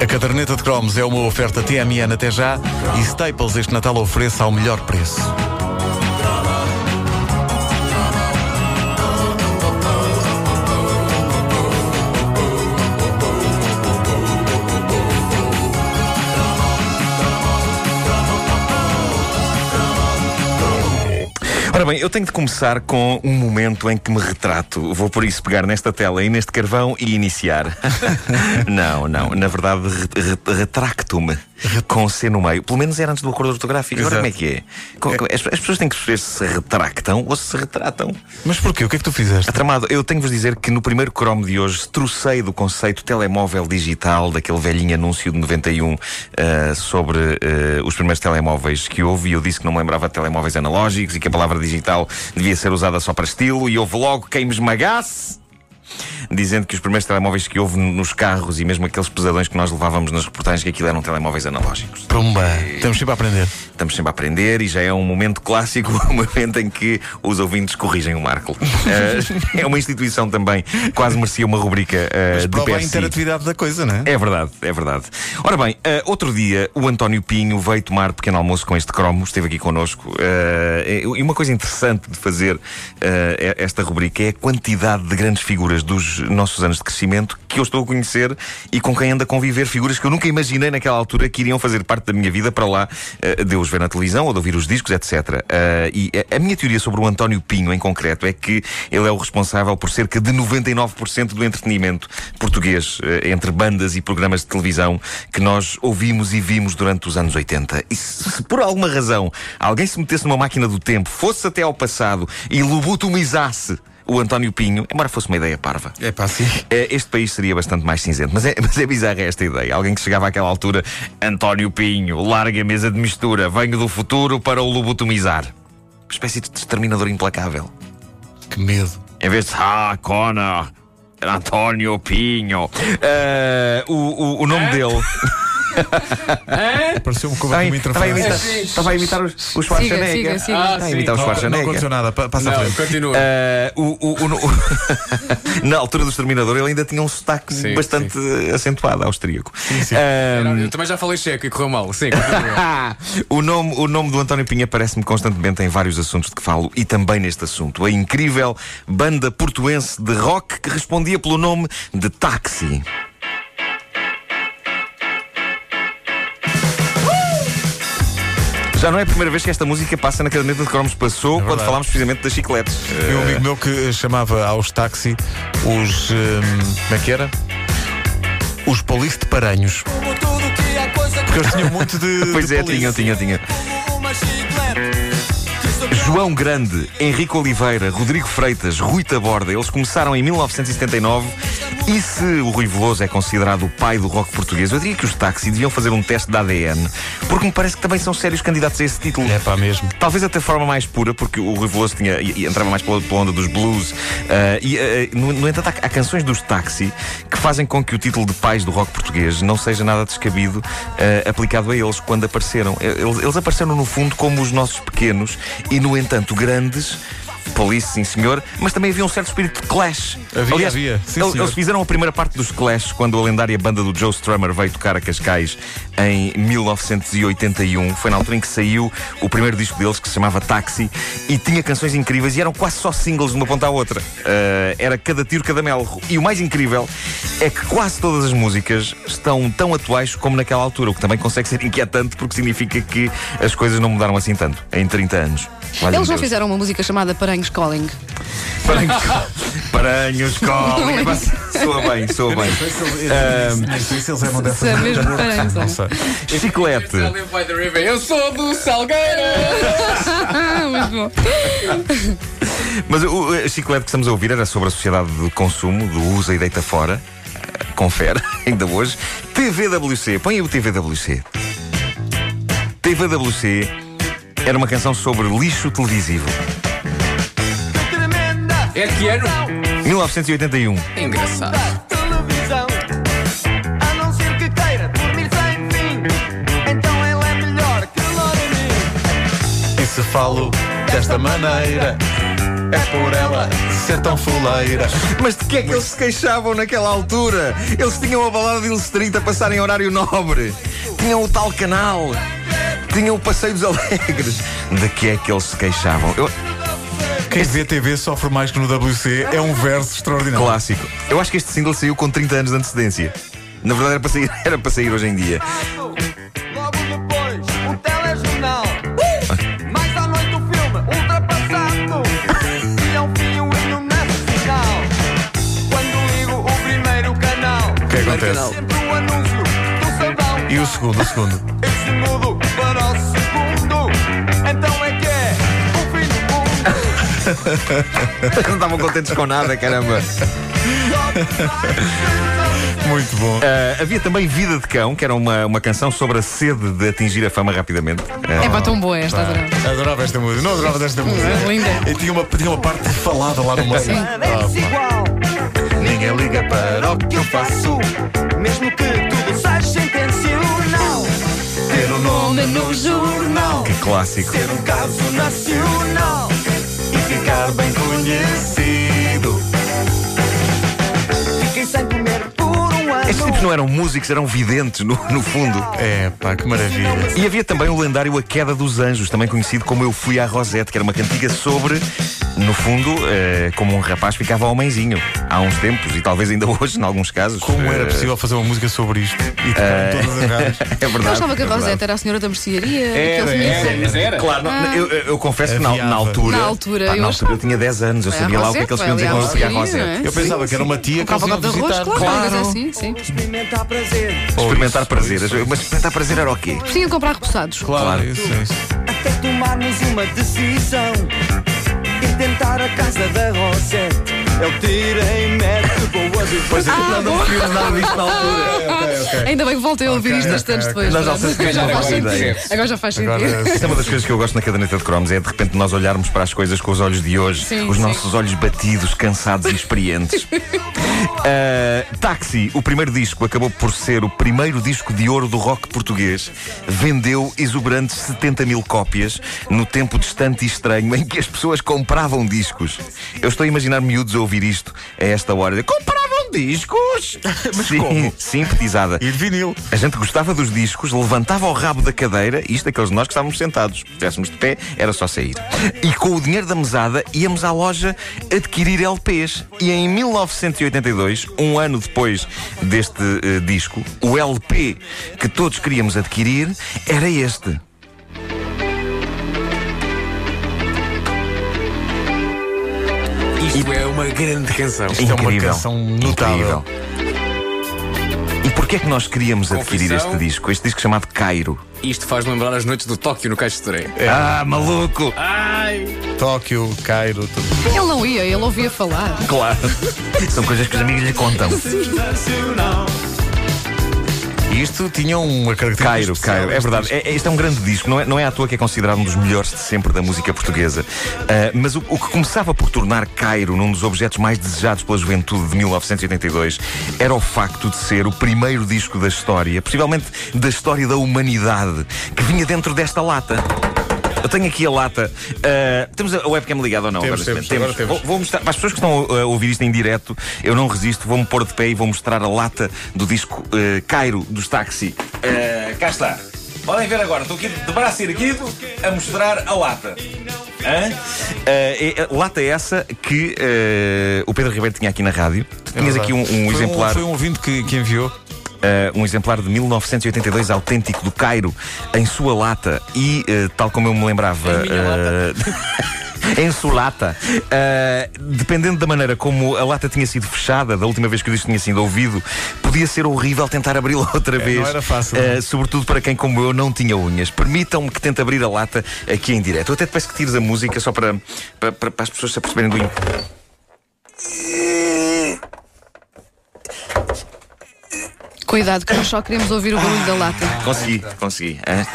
A caderneta de cromos é uma oferta TMN até já e Staples este Natal oferece ao melhor preço. Bem, eu tenho de começar com um momento em que me retrato. Vou por isso pegar nesta tela e neste carvão e iniciar. não, não. Na verdade, re re retracto-me com C no meio. Pelo menos era antes do acordo ortográfico. Agora como é que é? É. As, as pessoas têm que perceber se se retractam ou se se retratam. Mas porquê? O que é que tu fizeste? Atramado, eu tenho-vos dizer que no primeiro cromo de hoje trucei do conceito telemóvel digital, daquele velhinho anúncio de 91 eh, sobre eh, os primeiros telemóveis que houve, e eu disse que não me lembrava de telemóveis analógicos e que a palavra digital devia ser usada só para estilo, e houve logo quem me esmagasse. Dizendo que os primeiros telemóveis que houve nos carros e mesmo aqueles pesadões que nós levávamos nas reportagens, que aquilo eram telemóveis analógicos. Pumba! Estamos sempre a aprender. Estamos sempre a aprender e já é um momento clássico, o momento em que os ouvintes corrigem o Marco. Eh, é uma instituição também, quase merecia uma rubrica eh, Mas prova a interatividade da coisa, não é? É verdade, é verdade. Ora bem, eh, outro dia o António Pinho veio tomar pequeno almoço com este cromo, esteve aqui connosco. eh, e uma coisa interessante de fazer eh, esta rubrica é a quantidade de grandes figuras dos nossos anos de crescimento que eu estou a conhecer e com quem ando a conviver. Figuras que eu nunca imaginei naquela altura que iriam fazer parte da minha vida para lá eh, de os ver na televisão ou de ouvir os discos, etc. Eh, e a- a minha teoria sobre o António Pinho, em concreto, é que ele é o responsável por cerca de 99% do entretenimento português, eh, entre bandas e programas de televisão que nós ouvimos e vimos durante os anos 80. E se, se por alguma razão alguém se metesse numa máquina do tempo, fosse até ao passado e lobotomizasse o António Pinho, embora fosse uma ideia parva. É pá, sim. Eh, Este país seria bastante mais cinzento, mas é, mas é bizarra esta ideia. Alguém que chegava àquela altura, António Pinho, larga a mesa de mistura, venho do futuro para o lobotomizar. Uma espécie de exterminador implacável. Que medo. Em vez de Ah, Connor, António Pinho. Eh, o, o, o nome dele. Pareceu-me como Estava a uma imitar, interface. estava a imitar os, os Schwarzenegger. siga, siga. Ah, Estava a sim. imitar os Não Schwarzenegger. aconteceu nada, pa- passa Não, frente. continua. O, o- o- o- na altura do Exterminador, ele ainda tinha um sotaque Sim, bastante acentuado, austríaco. Não, eu também já falei checo e correu mal. Sim, o, nome, o nome do António Pinha aparece-me constantemente em vários assuntos de que falo e também neste assunto. A incrível banda portuense de rock que respondia pelo nome de Táxi. Já não é a primeira vez que esta música passa na caderneta de cromos. Passou quando verdade. falámos precisamente das chicletes. Foi um amigo meu que chamava aos táxi os. hum, como é que era? Os police de Paranhos. Porque eles tinham muito de. Pois de é, police. tinha, tinha, tinha. João Grande, Henrique Oliveira, Rodrigo Freitas, Rui Taborda, eles começaram em 1979 e se o Rui Veloso é considerado o pai do rock português, eu diria que os táxi deviam fazer um teste de ADN, porque me parece que também são sérios candidatos a esse título. É pá, mesmo. Talvez até de forma mais pura, porque o Rui Veloso tinha, e, e entrava mais pela, pela onda dos blues. ah, e, ah, no, no entanto, há, há canções dos táxi que fazem com que o título de pais do rock português não seja nada descabido ah, aplicado a eles quando apareceram. Eles, eles apareceram, no fundo, como os nossos pequenos e, no entanto, grandes. Police, sim senhor, mas também havia um certo espírito de clash. Havia, Aliás, havia. Sim, eles, fizeram a primeira parte dos Clash quando a lendária banda do Joe Strummer veio tocar a Cascais em 1981. Foi na altura em que saiu o primeiro disco deles que se chamava Taxi e tinha canções incríveis e eram quase só singles de uma ponta à outra. Ah, era cada tiro, cada melro. E o mais incrível é que quase todas as músicas estão tão atuais como naquela altura, o que também consegue ser inquietante porque significa que as coisas não mudaram assim tanto em 30 anos. Eles não fizeram uma música chamada Paranhos Calling. Paranhos, Paranhos, Colin. Soa bem, soa bem. Nem sei se eles eram dessa Se é mesmo Paranhos. Não sei. Chiclete. Eu sou do Salgueiro. Muito bom. Mas o a chiclete que estamos a ouvir era sobre a sociedade de consumo, do usa e deita fora. Eh, Confere, ainda hoje. TVWC, põe aí o TVWC. TVWC era uma canção sobre lixo televisivo. É que ano? 1981. É engraçado. televisão. A não ser que queira dormir sem fim. Então ele é melhor que Loremi. E se falo desta maneira. É por ela ser tão fuleira. Mas de que é que eles se queixavam naquela altura? Eles tinham a balada de 30 a passar em horário nobre. Tinham o tal canal. Tinham o Passeio dos Alegres. De que é que eles se queixavam? Eu- Quem vê TV sofre mais que no WC é um verso extraordinário. Clássico. Eu acho que este single saiu com 30 anos de antecedência. Na verdade era para sair, era para sair hoje em dia. Logo depois, o que acontece? Sempre o anúncio do sabão. E o segundo, o segundo. Não estavam contentes com nada, caramba. Muito bom. Ah, havia também Vida de Cão, que era uma, uma canção sobre a sede de atingir a fama rapidamente. É para tão boa esta, adorava. Adorava esta música. Não adorava desta música. Linda. E tinha uma, tinha uma parte falada lá no meio. É desigual. Ninguém liga para o que eu faço. Mesmo que tudo seja intencional. Ter um nome no jornal. que clássico. Ser um caso nacional. E ficar bem conhecido. Fiquei sem comer por um ano. Estes tipos não eram músicos, eram videntes, no, no fundo. É pá, que maravilha. E havia também o lendário A Queda dos Anjos, também conhecido como Eu Fui à Rosette, que era uma cantiga sobre, no fundo, eh, como um rapaz ficava homenzinho há uns tempos e talvez ainda hoje, em alguns casos. Como era Eh, possível fazer uma música sobre isto? E em todas as rádios. É verdade. Eu achava que a é. Rosetta era a senhora da mercearia. Era, era. Mas era. Claro, não, eu, eu confesso que na, na altura. Na altura, pá, eu na altura achava. eu tinha 10 anos, eu É a sabia lá o que é que eles queriam dizer quando eu à Rosette. mercearia, Eu pensava que era uma tia que eles iam cavalo de arroz, visitar. claro. Assim, sim. Experimentar prazer. Experimentar Isso, prazer. Mas experimentar prazer era o quê? Tinha de comprar repousados. Claro, Claro. isso, isso. Até tomarmos uma decisão. E tentar a casa da Rosette. Eu tirei mete boas e Pois é, Ah, não percebemos nada disto na altura. Ainda bem que voltei a ouvir isto bastante ok, depois. Nós já pronto. sabemos que já faz sentido. ideia. Agora já faz sentido. Isso é uma das coisas que eu gosto na caderneta de cromos, é de repente nós olharmos para as coisas com os olhos de hoje, Sim, os sim. nossos olhos batidos, cansados e experientes. Uh, Táxi, o primeiro disco, acabou por ser o primeiro disco de ouro do rock português. Vendeu exuberantes 70 mil cópias no tempo distante e estranho em que as pessoas compravam discos. Eu estou a imaginar miúdos a ouvir isto a esta hora. Compravam discos? Mas sim, como? sim, petizada. E de vinil. A gente gostava dos discos, levantava o rabo da cadeira, isto aqueles de nós que estávamos sentados. Se estivéssemos de pé, era só sair. E com o dinheiro da mesada, íamos à loja adquirir LPs. E em 1982, um ano depois deste eh, disco, o LP que todos queríamos adquirir era este. Isto é uma grande canção. Isto é uma Incrível. canção notável. Incrível. E porquê é que nós queríamos adquirir Confissão. este disco? Este disco chamado Cairo. Isto faz lembrar as noites do Tóquio no Caixa de Toré. Ah, maluco! Ai! Tóquio, Cairo, tudo. Ele não ia, ele ouvia falar. Claro. São coisas que os amigos lhe contam. E isto tinha uma característica. Cairo, especial, Cairo, é verdade. É, este é um grande disco, não é, não é à toa que é considerado um dos melhores de sempre da música portuguesa. Ah, mas o, o que começava por tornar Cairo num dos objetos mais desejados pela juventude de 1982 era o facto de ser o primeiro disco da história, possivelmente da história da humanidade, que vinha dentro desta lata. Eu tenho aqui a lata. Ah, temos a webcam ligada ou não? Temos, agora, temos, agora temos. Vou, vou mostrar, para as pessoas que estão a, ouvir isto em direto, eu não resisto, vou-me pôr de pé e vou mostrar a lata do disco eh, Cairo dos Táxi. Eh, cá está. Podem ver agora, estou aqui de braço erguido a mostrar a lata. Hã? Eh, é- lata essa que eh, o Pedro Ribeiro tinha aqui na rádio. Tu É tinhas verdade. aqui um, um Foi exemplar. Foi um ouvinte que, que enviou. Uh, um exemplar de 1982 autêntico do Cairo em sua lata e, uh, tal como eu me lembrava. Em minha uh, Em sua lata. Uh, dependendo da maneira como a lata tinha sido fechada, da última vez que o disco tinha sido ouvido, podia ser horrível tentar abri-la outra vez. não era fácil, Uh, não. sobretudo para quem, como eu, não tinha unhas. Permitam-me que tente abrir a lata aqui em direto. Eu até te peço que tires a música só para, para, para- para as pessoas se aperceberem do. Cuidado, que nós só queremos ouvir o barulho da lata. Consegui, consegui. hã?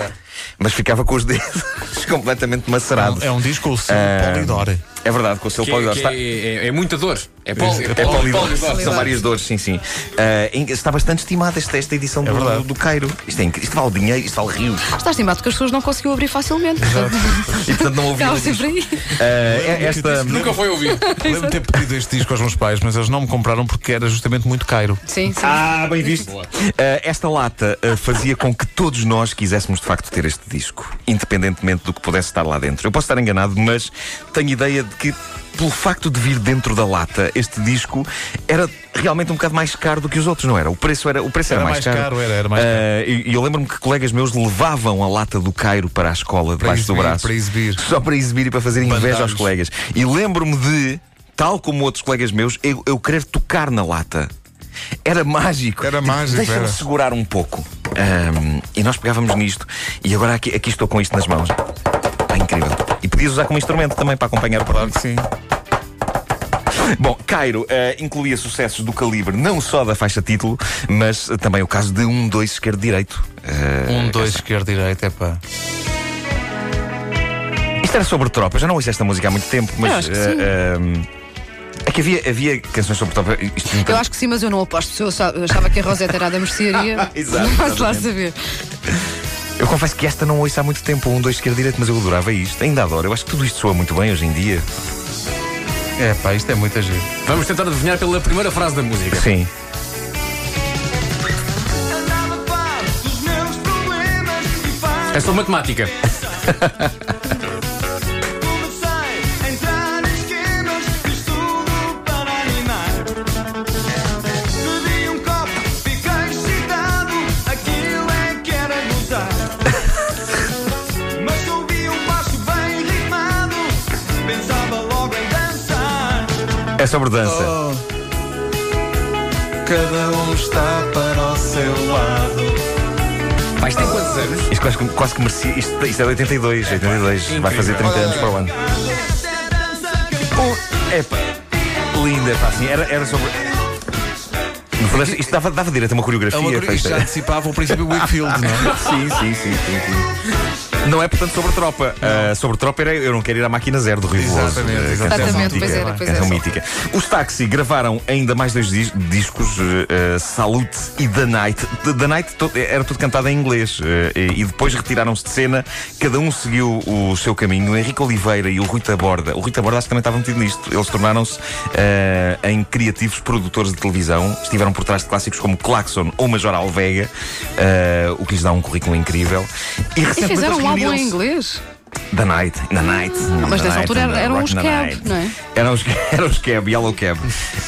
Mas ficava com os dedos completamente macerados. É um disco com o selo Ah, Polidor. É verdade, com o Polydor. que Está- é, é, é muita dor. É poli, É É polidor. polidor. São várias dores, sim, sim. Em- está bastante estimada esta, esta edição do, verdade. do Cairo. Isto, é. Isto vale dinheiro, isto vale rios. Está estimado que as pessoas não conseguiam abrir facilmente. E portanto não ouviram sempre aí. É- esta. Nunca foi ouvido. Lembro-me de ter pedido este disco aos meus pais, mas eles não me compraram porque era justamente muito caro. Sim, sim. Ah, bem visto. Ah, esta lata ah, fazia com que todos nós quiséssemos de facto ter este disco, independentemente do que pudesse estar lá dentro. Eu posso estar enganado, mas tenho ideia de que. Pelo facto de vir dentro da lata, este disco era realmente um bocado mais caro do que os outros, não era? O preço era, o preço era, Era mais, mais caro, era, era mais Ah, e, e eu lembro-me que colegas meus levavam a lata do Cairo para a escola debaixo do exibir, braço. para exibir. Só para exibir e para fazer inveja aos colegas. E lembro-me de, tal como outros colegas meus, eu, eu querer tocar na lata. Era mágico. Era mágico, Deixa-me segurar um pouco. Ahm, e nós pegávamos nisto. E agora aqui, aqui estou com isto nas mãos. Está incrível. E podias usar como instrumento também para acompanhar o programa. sim. Bom, Cairo eh, incluía sucessos do calibre não só da faixa título, mas eh, também o caso de um, dois esquerdo-direito. Eh, Um, dois, esquerda, direita, é pá. Isto era sobre tropa. Eu já não ouço esta música há muito tempo, mas. Eu acho que eh, sim. é que havia, havia canções sobre tropa. Isto nunca- Eu acho que sim, mas eu não aposto. Eu achava que a Rosetta era da mercearia, Exato, Vamos lá exatamente. saber. Eu confesso que esta não ouço há muito tempo, um, dois, esquerda, direito, mas eu adorava isto. Ainda adoro. Eu acho que tudo isto soa muito bem hoje em dia. É pá, isto é muita gente. Vamos tentar adivinhar pela primeira frase da música. Sim. É só matemática. É sobre dança. Oh. Cada um está para o seu lado. Isto tem quantos anos? Isto quase que, quase que merecia. Isto, isto é de 82, 82. Vai fazer 30 anos para o ano. É pá. Linda, pá, assim. Era, era sobre. No fundo, isto dava, dava direito a uma coreografia. É uma coisa- isto feita. já antecipava o princípio Wakefield, não é? Sim, sim, sim, sim, sim. Não é, portanto, sobre tropa. Ah, sobre tropa era Eu Não Quero Ir à Máquina Zero do Rio. Exatamente, Ah, exatamente. canção Exatamente, mítica, pois era, pois canção mítica. Os Taxi gravaram ainda mais dois dis- discos, eh, Salute e The Night. The, The Night to- era tudo cantado em inglês e depois retiraram-se de cena. Cada um seguiu o seu caminho. O Henrique Oliveira e o Rui Taborda. O Rui Taborda acho que também estava metido nisto. Eles tornaram-se em criativos produtores de televisão. Estiveram por trás de clássicos como Claxon ou Major Alvega, o que lhes dá um currículo incrível. E, E recentemente fizeram um em reuniram-se- inglês. The Night, The Night. Mas The nessa Night, altura eram os cab, não é? Eram os, eram os cab, Yellow Cab.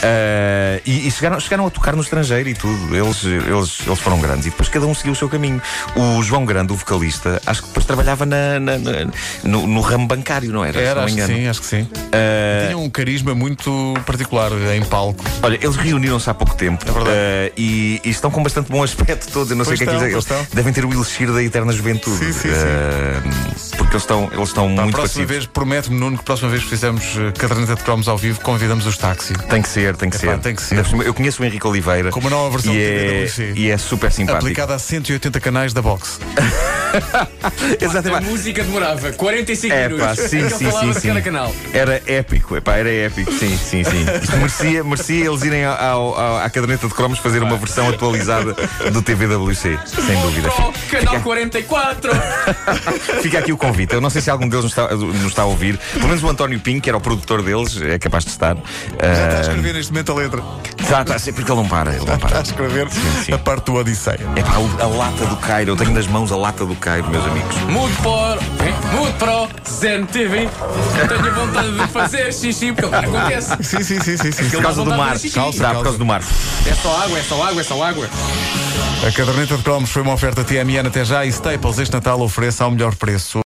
Eh, e e chegaram, chegaram a tocar no estrangeiro e tudo. Eles, eles, eles foram grandes. E depois cada um seguiu o seu caminho. O João Grande, o vocalista, acho que depois trabalhava na, na- na- no, no ramo bancário, não era? Era, não acho que sim, acho que sim. Eh, Tinha um carisma muito particular em palco. Olha, eles reuniram-se há pouco tempo É eh, e, e estão com bastante bom aspecto todos. Eu não Pois sei o que é que eles devem ter o elixir da eterna juventude. Sim, sim, sim. Porque eles estão, eles estão a muito próxima passivos. vez, promete-me, Nuno, que a próxima vez que fizermos eh, caderneta de cromos ao vivo, convidamos os táxi. Tem que ser, tem que Epá, ser. tem que ser. Eu conheço o Henrique Oliveira. Com uma nova versão e de é, TVWC. e é super simpático. Aplicada a 180 canais da box. A Exatamente. música demorava 45 É, minutos. pá, sim, sim, falava sim, de sim. cada canal. Era épico, epá, era épico, sim, sim, sim. Isto merecia, merecia eles irem ao, ao- à caderneta de cromos fazer uma versão atualizada do TVWC, sem dúvida. Oh, canal 44! Fica aqui o convite. Eu não sei se algum deles nos está, nos está a ouvir. Pelo menos o António Pinho, que era o produtor deles, é capaz de estar. Já está a Ah, escrever neste momento a letra. está, está, sempre que ele não para. Ele não Está para. a escrever sim. a parte do Odisseia. É pá, a lata do Cairo. Eu tenho nas mãos a lata do Cairo, meus amigos. Mude para, mude para o Zen TV. Tenho vontade de fazer xixi, porque acontece. Sim, sim, sim, sim. sim. Por causa do mar. Calça, Dá, por causa do mar. É só água, é só água, é só água. A caderneta de cromos foi uma oferta TMN até já e Staples este Natal oferece ao melhor preço.